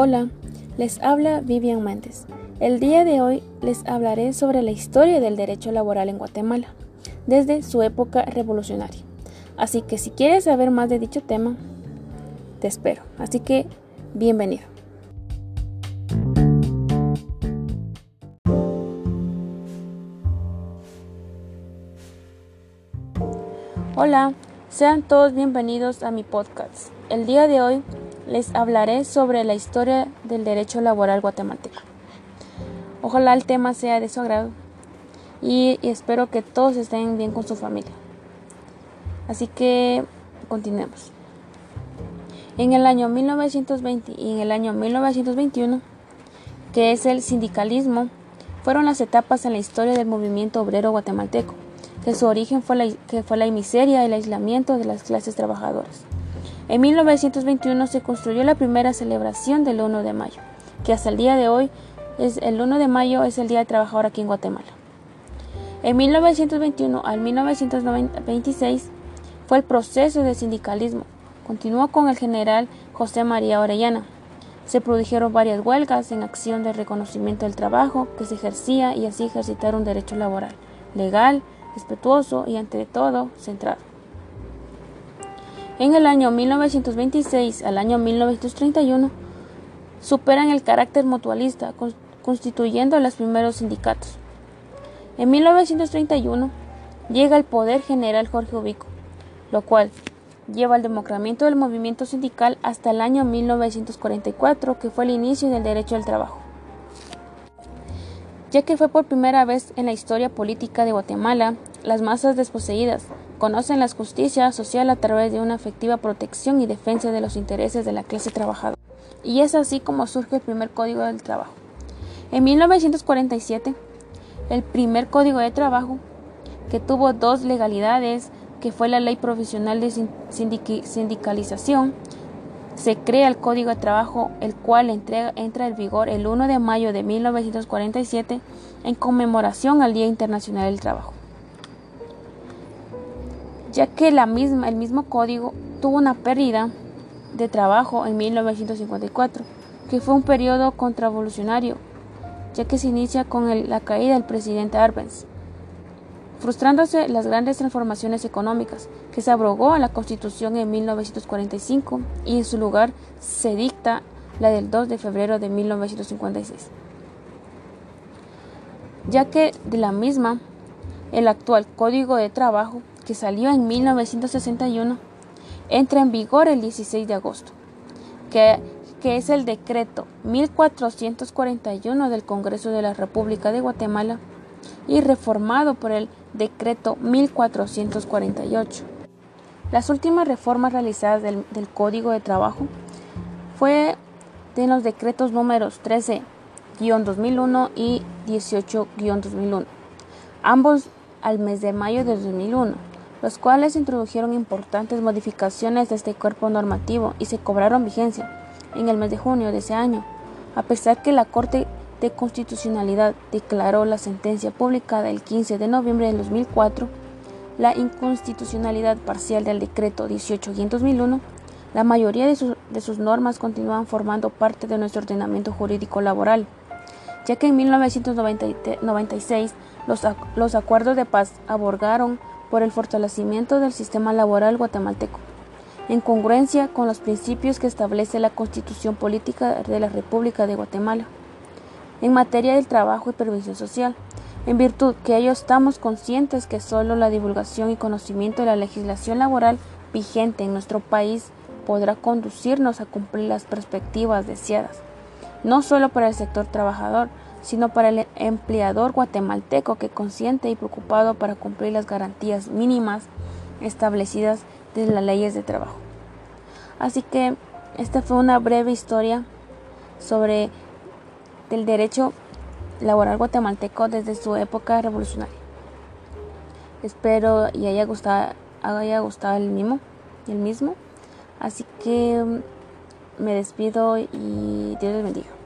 Hola, les habla Vivian Méndez. El día de hoy les hablaré sobre la historia del derecho laboral en Guatemala, desde su época revolucionaria. Así que si quieres saber más de dicho tema, te espero. Así que, bienvenido. Hola, sean todos bienvenidos a mi podcast. El día de hoy les hablaré sobre la historia del derecho laboral guatemalteco. Ojalá el tema sea de su agrado y, espero que todos estén bien con su familia. Así que continuemos. En el año 1920 y en el año 1921, que es el sindicalismo, fueron las etapas en la historia del movimiento obrero guatemalteco, que su origen fue la, que fue la miseria y el aislamiento de las clases trabajadoras. En 1921 se construyó la primera celebración del 1 de mayo, que hasta el día de hoy es el 1 de mayo es el Día del Trabajador aquí en Guatemala. En 1921 al 1926 fue el proceso de sindicalismo. Continuó con el general José María Orellana. Se produjeron varias huelgas en acción de reconocimiento del trabajo que se ejercía y así ejercitar un derecho laboral, legal, respetuoso y ante todo centrado. En el año 1926 al año 1931 superan el carácter mutualista, constituyendo los primeros sindicatos. En 1931 llega el poder general Jorge Ubico, lo cual lleva al democramiento del movimiento sindical hasta el año 1944, que fue el inicio del derecho al trabajo. Ya que fue por primera vez en la historia política de Guatemala, las masas desposeídas, conocen la justicia social a través de una efectiva protección y defensa de los intereses de la clase trabajadora. Y es así como surge el primer Código del Trabajo. En 1947, el primer Código de Trabajo, que tuvo dos legalidades, que fue la Ley Provisional de Sindicalización, se crea el Código de Trabajo, el cual entra en vigor el 1 de mayo de 1947 en conmemoración al Día Internacional del Trabajo. Ya que la misma, el mismo código tuvo una pérdida de trabajo en 1954, que fue un periodo contravolucionario, ya que se inicia con la caída del presidente Arbenz, frustrándose las grandes transformaciones económicas, que se abrogó a la Constitución en 1945 y en su lugar se dicta la del 2 de febrero de 1956, ya que de la misma el actual Código de Trabajo que salió en 1961, entra en vigor el 16 de agosto, que, que es el decreto 1441 del Congreso de la República de Guatemala y reformado por el decreto 1448. Las últimas reformas realizadas del, del Código de Trabajo fue de los decretos números 13-2001 y 18-2001, ambos al mes de mayo de 2001 los cuales introdujeron importantes modificaciones de este cuerpo normativo y se cobraron vigencia en el mes de junio de ese año, a pesar que la Corte de Constitucionalidad declaró la sentencia publicada el 15 de noviembre de 2004 la inconstitucionalidad parcial del decreto 18 2001, la mayoría de, sus normas continúan formando parte de nuestro ordenamiento jurídico laboral, ya que en 1996 los, acuerdos de paz aborgaron por el fortalecimiento del sistema laboral guatemalteco, en congruencia con los principios que establece la Constitución Política de la República de Guatemala, en materia del trabajo y previsión social, en virtud que ello estamos conscientes que solo la divulgación y conocimiento de la legislación laboral vigente en nuestro país podrá conducirnos a cumplir las perspectivas deseadas, no solo para el sector trabajador, sino para el empleador guatemalteco que consciente y preocupado para cumplir las garantías mínimas establecidas desde las leyes de trabajo. Así que esta fue una breve historia sobre el derecho laboral guatemalteco desde su época revolucionaria. Espero y haya gustado, haya gustado el mismo, el mismo. Así que me despido y Dios les bendiga.